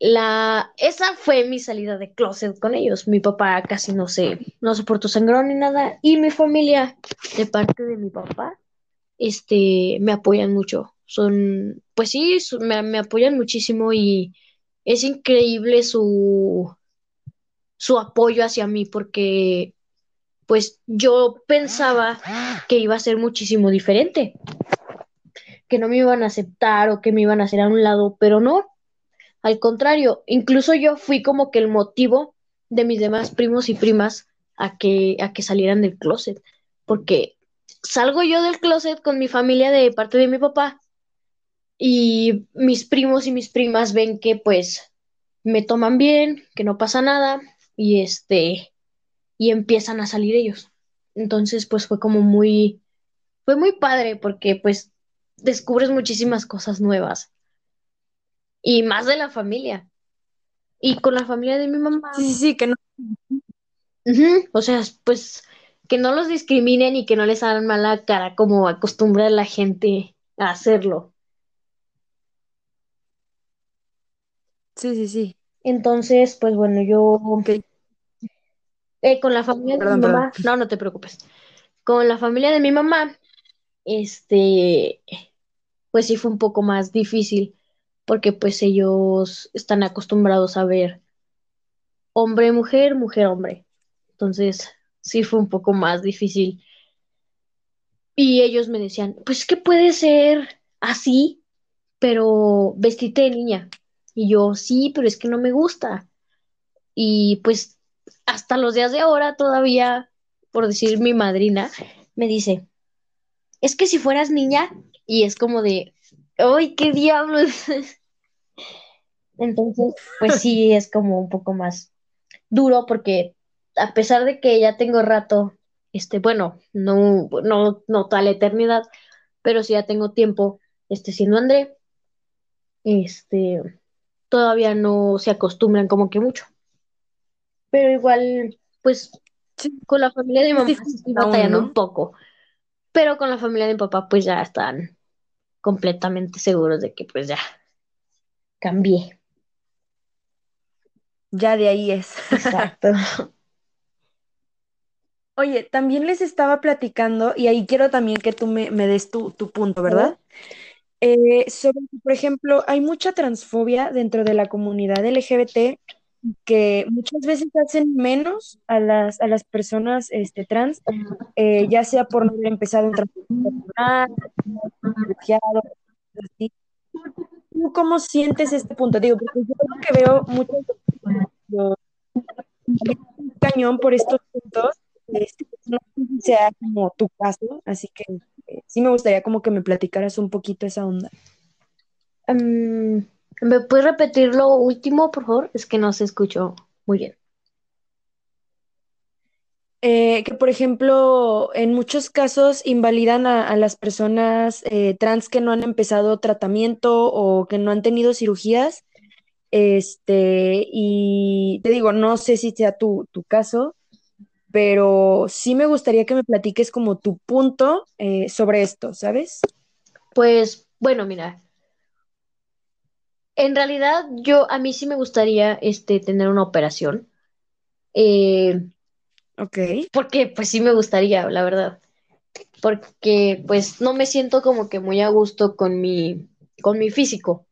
la esa fue mi salida de closet con ellos. Mi papá casi no se no soportó sangrón ni nada y mi familia de parte de mi papá este me apoyan mucho. Son pues sí, me, me apoyan muchísimo y es increíble su su apoyo hacia mí porque pues yo pensaba que iba a ser muchísimo diferente, que no me iban a aceptar o que me iban a hacer a un lado, pero no, al contrario, incluso yo fui como que el motivo de mis demás primos y primas a que, a que salieran del closet, porque salgo yo del closet con mi familia de parte de mi papá y mis primos y mis primas ven que pues me toman bien, que no pasa nada y este y empiezan a salir ellos. Entonces, pues fue como muy fue muy padre porque pues descubres muchísimas cosas nuevas y más de la familia. Y con la familia de mi mamá, Sí, sí, sí, que no. o sea, pues que no los discriminen y que no les hagan mala cara como acostumbra la gente a hacerlo. Sí, sí, sí. Entonces, pues bueno, yo eh, con la familia de mi perdón. mamá, no, no te preocupes. Con la familia de mi mamá, este, pues sí fue un poco más difícil porque pues ellos están acostumbrados a ver hombre, mujer, mujer, hombre. Entonces, sí fue un poco más difícil. Y ellos me decían, pues es que puede ser así, pero vestite de niña. Y yo, sí, pero es que no me gusta. Y pues hasta los días de ahora todavía, por decir mi madrina, me dice, es que si fueras niña, y es como de, ¡ay, qué diablos! [laughs] Entonces, pues sí, es como un poco más duro porque a pesar de que ya tengo rato, este, bueno, no, no, no toda la eternidad, pero sí ya tengo tiempo, este, siendo André, este, todavía no se acostumbran como que mucho. Pero igual, pues, con la familia de mi mamá estoy batallando un poco, pero con la familia de mi papá, pues ya están completamente seguros de que pues ya cambié. Ya de ahí es. Exacto. [laughs] Oye, también les estaba platicando, y ahí quiero también que tú me, des tu, punto, ¿verdad? Eh, sobre, por ejemplo, hay mucha transfobia dentro de la comunidad LGBT que muchas veces hacen menos a las, a las personas este, trans, eh, ya sea por no haber empezado tratamiento así. ¿Tú cómo sientes este punto? Digo, porque yo creo que veo muchos cañón por estos puntos, este, no sé si sea como tu caso, así que eh, sí me gustaría como que me platicaras un poquito esa onda. Um, ¿Me puedes repetir lo último, por favor? Es que no se escuchó muy bien. Eh, que, por ejemplo, en muchos casos invalidan a, las personas eh, trans que no han empezado tratamiento o que no han tenido cirugías. Este, y te digo, no sé si sea tu, tu caso, pero sí me gustaría que me platiques como tu punto eh, sobre esto, ¿sabes? Pues, bueno, mira, en realidad, yo, a mí sí me gustaría este, tener una operación. Eh, ok. Porque, pues sí me gustaría, la verdad. Porque, pues, no me siento como que muy a gusto con mi, con mi físico.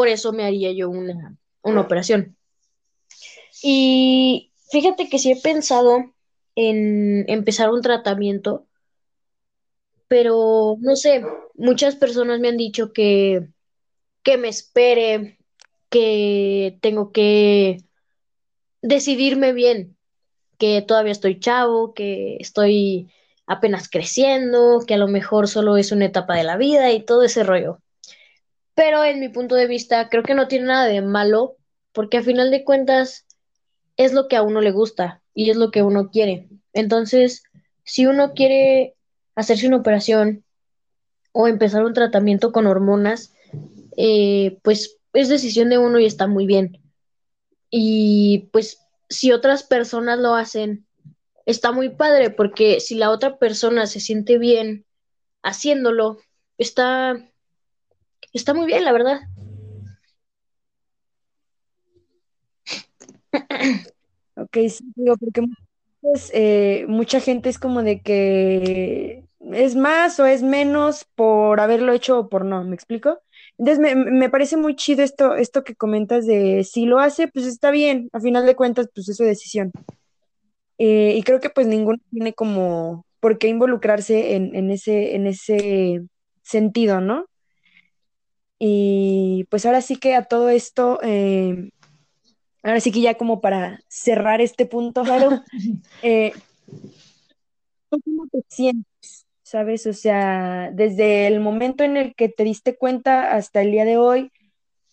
Por eso me haría yo una, una operación. Y fíjate que sí he pensado en empezar un tratamiento, pero no sé, muchas personas me han dicho que que me espere, que tengo que decidirme bien, que todavía estoy chavo, que estoy apenas creciendo, que a lo mejor solo es una etapa de la vida y todo ese rollo. Pero en mi punto de vista, creo que no tiene nada de malo, porque a final de cuentas es lo que a uno le gusta y es lo que uno quiere. Entonces, si uno quiere hacerse una operación o empezar un tratamiento con hormonas, eh, pues es decisión de uno y está muy bien. Y pues si otras personas lo hacen, está muy padre porque si la otra persona se siente bien haciéndolo, está, está muy bien, la verdad. Ok, sí, digo, porque eh, mucha gente es como de que es más o es menos por haberlo hecho o por no, ¿me explico? Entonces me, parece muy chido esto, esto que comentas de si lo hace, pues está bien, a final de cuentas, pues es su decisión. Eh, y creo que pues ninguno tiene como por qué involucrarse en, ese, en ese sentido, ¿no? Y pues ahora sí que a todo esto, eh, ahora sí que ya como para cerrar este punto, claro, [laughs] eh, ¿cómo te sientes? ¿sabes? O sea, desde el momento en el que te diste cuenta hasta el día de hoy,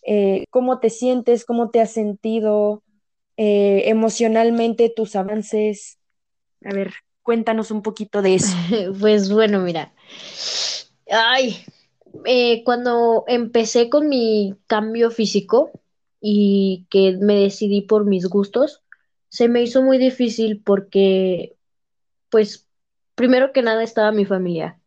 eh, ¿cómo te sientes? ¿Cómo te has sentido emocionalmente tus avances? A ver, cuéntanos un poquito de eso. [laughs] Pues bueno, mira. Ay, eh, cuando empecé con mi cambio físico y que me decidí por mis gustos, se me hizo muy difícil porque, pues, primero que nada estaba mi familia,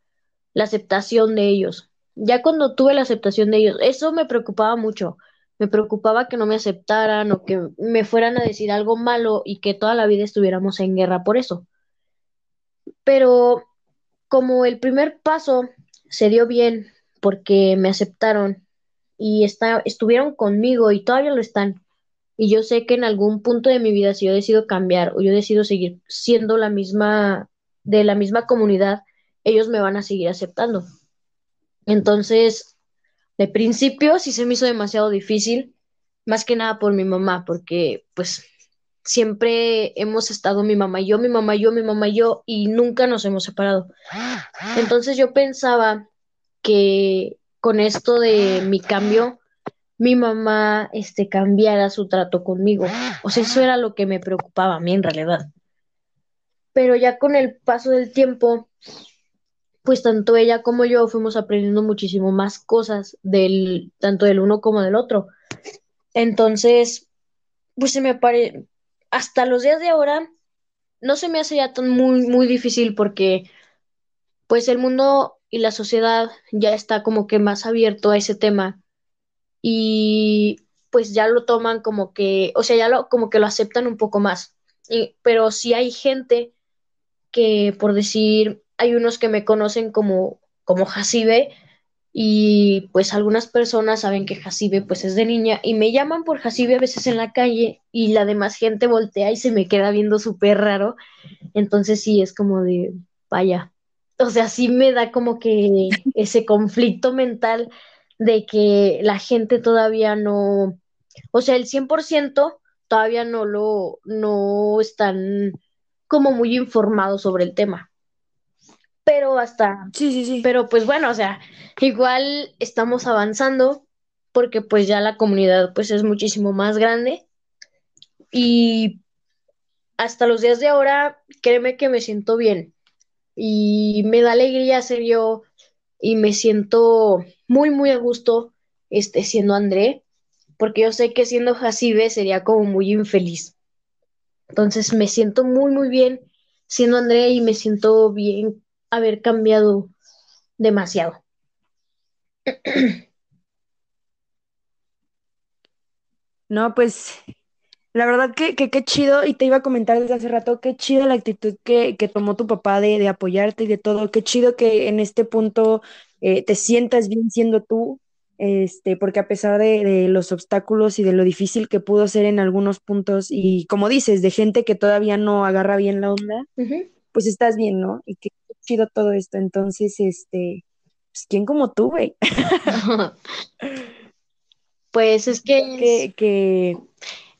la aceptación de ellos. Ya cuando tuve la aceptación de ellos, eso me preocupaba mucho. Me preocupaba que no me aceptaran o que me fueran a decir algo malo y que toda la vida estuviéramos en guerra por eso. Pero como el primer paso se dio bien porque me aceptaron y está, estuvieron conmigo y todavía lo están. Y yo sé que en algún punto de mi vida, si yo decido cambiar o yo decido seguir siendo la misma de la misma comunidad, ellos me van a seguir aceptando. Entonces, de principio sí se me hizo demasiado difícil, más que nada por mi mamá, porque pues siempre hemos estado mi mamá y yo, mi mamá y yo, mi mamá y yo, y nunca nos hemos separado. Entonces yo pensaba que con esto de mi cambio, mi mamá este, cambiara su trato conmigo. O sea, eso era lo que me preocupaba a mí en realidad. Pero ya con el paso del tiempo, pues tanto ella como yo fuimos aprendiendo muchísimo más cosas del, tanto del uno como del otro. Entonces, pues se me parece, hasta los días de ahora, no se me hace ya tan muy, muy difícil porque, pues el mundo y la sociedad ya está como que más abierto a ese tema y pues ya lo toman como que, o sea, ya lo, como que lo aceptan un poco más. Y, pero sí hay gente que, por decir, hay unos que me conocen como, como Jacibe y pues algunas personas saben que Jacibe pues es de niña y me llaman por Jacibe a veces en la calle y la demás gente voltea y se me queda viendo súper raro. Entonces sí, es como de, vaya, o sea, sí me da como que ese conflicto mental de que la gente todavía no, o sea, el 100% todavía no lo, no están como muy informados sobre el tema. Pero hasta... Sí, sí, sí. Pero pues bueno, o sea, igual estamos avanzando porque pues ya la comunidad pues es muchísimo más grande. Y hasta los días de ahora, créeme que me siento bien y me da alegría ser yo y me siento muy, muy a gusto este, siendo André, porque yo sé que siendo Jacibe sería como muy infeliz. Entonces me siento muy, muy bien siendo André y me siento bien haber cambiado demasiado. No, pues la verdad que qué chido, y te iba a comentar desde hace rato, qué chido la actitud que, que tomó tu papá de, de, apoyarte y de todo, qué chido que en este punto eh, te sientas bien siendo tú, este, porque a pesar de, de, los obstáculos y de lo difícil que pudo ser en algunos puntos, y como dices, de gente que todavía no agarra bien la onda, uh -huh. pues estás bien, ¿no? Y que chido todo esto. Entonces, este, pues, ¿quién como tú, güey? [laughs] pues es [laughs] que, que, que,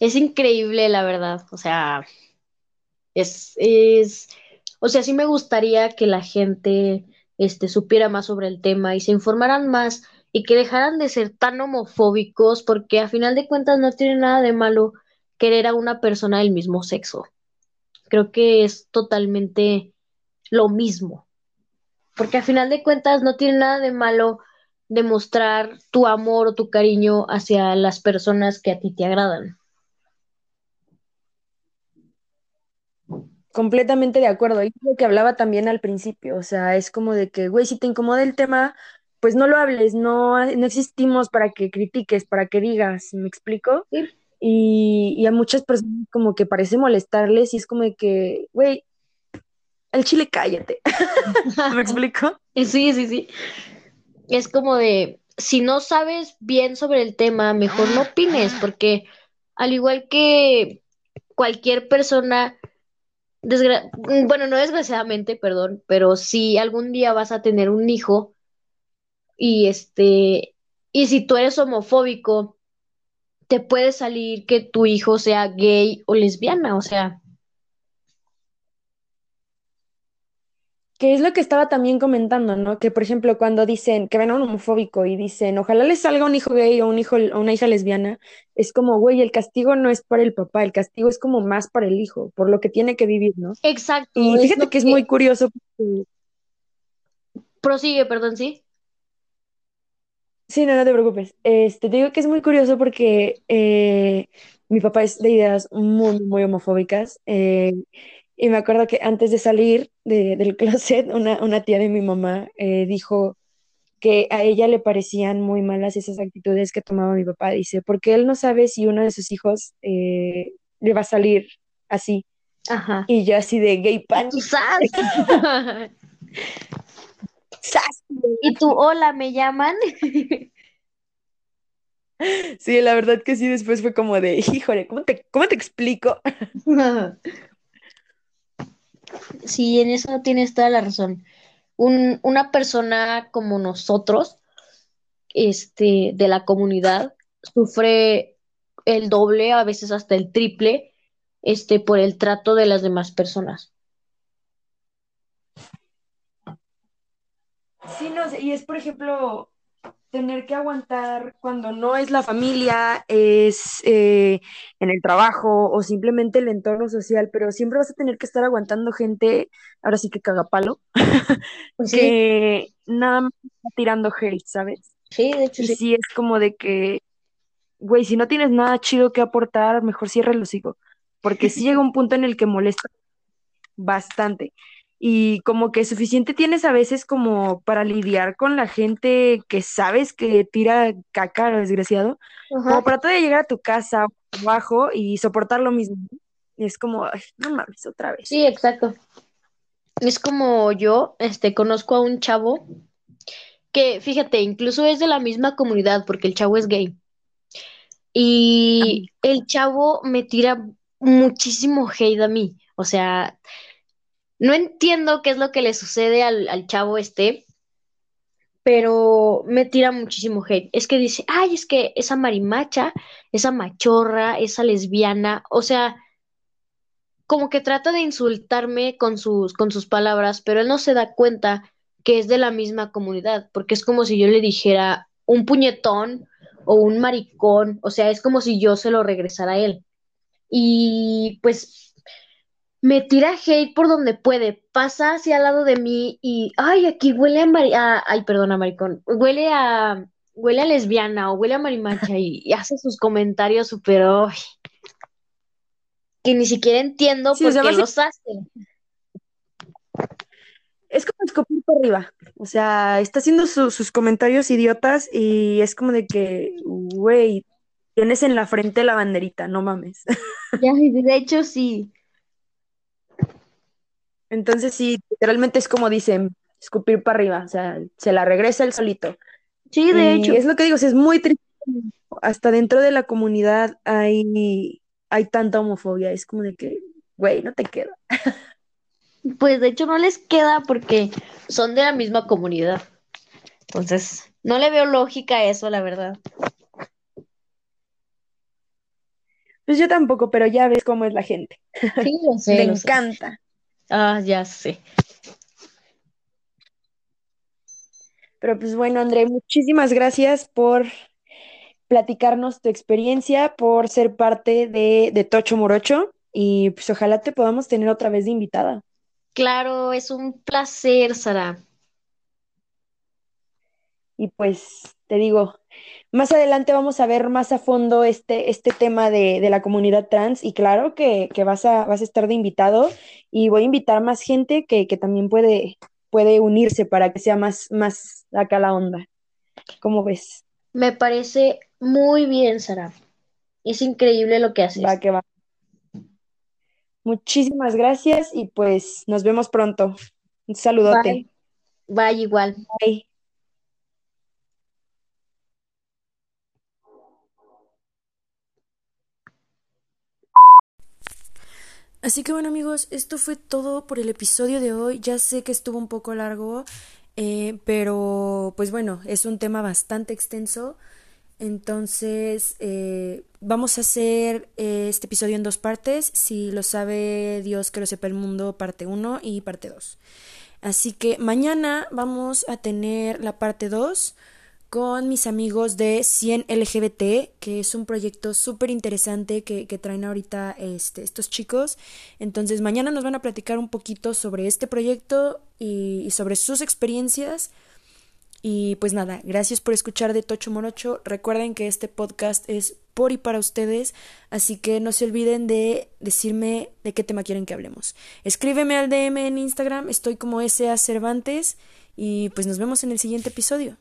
es increíble, la verdad. O sea, es, es, o sea, sí me gustaría que la gente este, supiera más sobre el tema y se informaran más y que dejaran de ser tan homofóbicos, porque a final de cuentas no tiene nada de malo querer a una persona del mismo sexo. Creo que es totalmente lo mismo. Porque a final de cuentas no tiene nada de malo demostrar tu amor o tu cariño hacia las personas que a ti te agradan. Completamente de acuerdo. Y lo que hablaba también al principio, o sea, es como de que, güey, si te incomoda el tema, pues no lo hables, no, no existimos para que critiques, para que digas, ¿me explico? Sí. Y, y a muchas personas como que parece molestarles y es como de que, güey, el chile cállate. [laughs] ¿Me explico? Sí, sí, sí. Es como de, si no sabes bien sobre el tema, mejor no opines, porque al igual que cualquier persona, desgra bueno, no desgraciadamente, perdón, pero si algún día vas a tener un hijo y este, y si tú eres homofóbico, te puede salir que tu hijo sea gay o lesbiana, o sea, que es lo que estaba también comentando, ¿no? Que por ejemplo cuando dicen que ven a un homofóbico y dicen, ojalá les salga un hijo gay o un hijo o una hija lesbiana, es como, güey, el castigo no es para el papá, el castigo es como más para el hijo, por lo que tiene que vivir, ¿no? Exacto. Y fíjate es que es muy curioso. Porque... Prosigue, perdón, sí. Sí, no, no te preocupes. Este, te digo que es muy curioso porque eh, mi papá es de ideas muy, muy homofóbicas. Eh, y me acuerdo que antes de salir de, del [laughs] closet, una, una, tía de mi mamá eh, dijo que a ella le parecían muy malas esas actitudes que tomaba mi papá. Dice, porque él no sabe si uno de sus hijos eh, le va a salir así. Ajá. Y yo así de gay pan. [laughs] y tú, hola, ¿me llaman? [laughs] Sí, la verdad que sí, después fue como de, híjole, ¿cómo te, cómo te explico? Sí, en eso tienes toda la razón. Un, una persona como nosotros, este, de la comunidad, sufre el doble, a veces hasta el triple, este, por el trato de las demás personas. Sí, no sé, y es por ejemplo tener que aguantar cuando no es la familia, es eh, en el trabajo o simplemente el entorno social, pero siempre vas a tener que estar aguantando gente, ahora sí que caga palo, Pues [laughs] sí, que nada más tirando hate, ¿sabes? sí, de hecho Y sí. sí es como de que, güey, si no tienes nada chido que aportar, mejor cierra el hocico, porque sí llega un punto en el que molesta bastante. Y como que suficiente tienes a veces como para lidiar con la gente que sabes que tira caca, lo desgraciado, como Ajá. para todavía llegar a tu casa o trabajo y soportar lo mismo. Y es como, ay, no mames, otra vez. Sí, exacto. Es como yo, este, conozco a un chavo que, fíjate, incluso es de la misma comunidad porque el chavo es gay. Y el chavo me tira muchísimo hate a mí. O sea, no entiendo qué es lo que le sucede al, al chavo este, pero me tira muchísimo hate. Es que dice, ay, es que esa marimacha, esa machorra, esa lesbiana, o sea, como que trata de insultarme con sus, con sus palabras, pero él no se da cuenta que es de la misma comunidad, porque es como si yo le dijera un puñetón o un maricón, o sea, es como si yo se lo regresara a él. Y pues me tira hate por donde puede, pasa hacia al lado de mí y, ay, aquí huele a, mari- a- ay, perdona, maricón, huele a, huele a lesbiana o huele a marimacha y, y hace sus comentarios súper, que ni siquiera entiendo Sí, por qué los hace. es como escupir por arriba. O sea, está haciendo su- sus comentarios idiotas y es como de que, güey, tienes en la frente la banderita, no mames. [laughs] Ya, de hecho, sí. Entonces sí, literalmente es como dicen, escupir para arriba, o sea, se la regresa el solito. Sí, de Y hecho. es lo que digo, o sea, es muy triste. Hasta dentro de la comunidad hay, hay tanta homofobia, es como de que, güey, no te queda. Pues de hecho no les queda porque son de la misma comunidad. Entonces, no le veo lógica a eso, la verdad. Pues yo tampoco, pero ya ves cómo es la gente. Sí, lo [laughs] Le sé, lo sé. Ah, ya sé. Pero pues bueno, André, muchísimas gracias por platicarnos tu experiencia, por ser parte de, de Tocho Morocho y pues ojalá te podamos tener otra vez de invitada. Claro, es un placer, Sara. Y pues te digo, más adelante vamos a ver más a fondo este, este tema de, de la comunidad trans y claro que, que vas a, vas a estar de invitado y voy a invitar más gente que, que también puede, puede unirse para que sea más, más acá la onda. ¿Cómo ves? Me parece muy bien, Sara. Es increíble lo que haces. Va que va. Muchísimas gracias y pues nos vemos pronto. Un saludote. Bye. Bye igual. Bye. Así que bueno amigos, esto fue todo por el episodio de hoy. Ya sé que estuvo un poco largo, eh, pero pues bueno, es un tema bastante extenso. Entonces, eh, vamos a hacer eh, este episodio en dos partes. Si lo sabe Dios que lo sepa el mundo, parte 1 y parte 2. Así que mañana vamos a tener la parte 2 con mis amigos de 100 LGBT, que es un proyecto súper interesante que, traen ahorita este, estos chicos. Entonces mañana nos van a platicar un poquito sobre este proyecto y, y sobre sus experiencias. Y pues nada, gracias por escuchar de Tocho Morocho. Recuerden que este podcast es por y para ustedes, así que no se olviden de decirme de qué tema quieren que hablemos. Escríbeme al DM en Instagram, estoy como SA Cervantes y pues nos vemos en el siguiente episodio.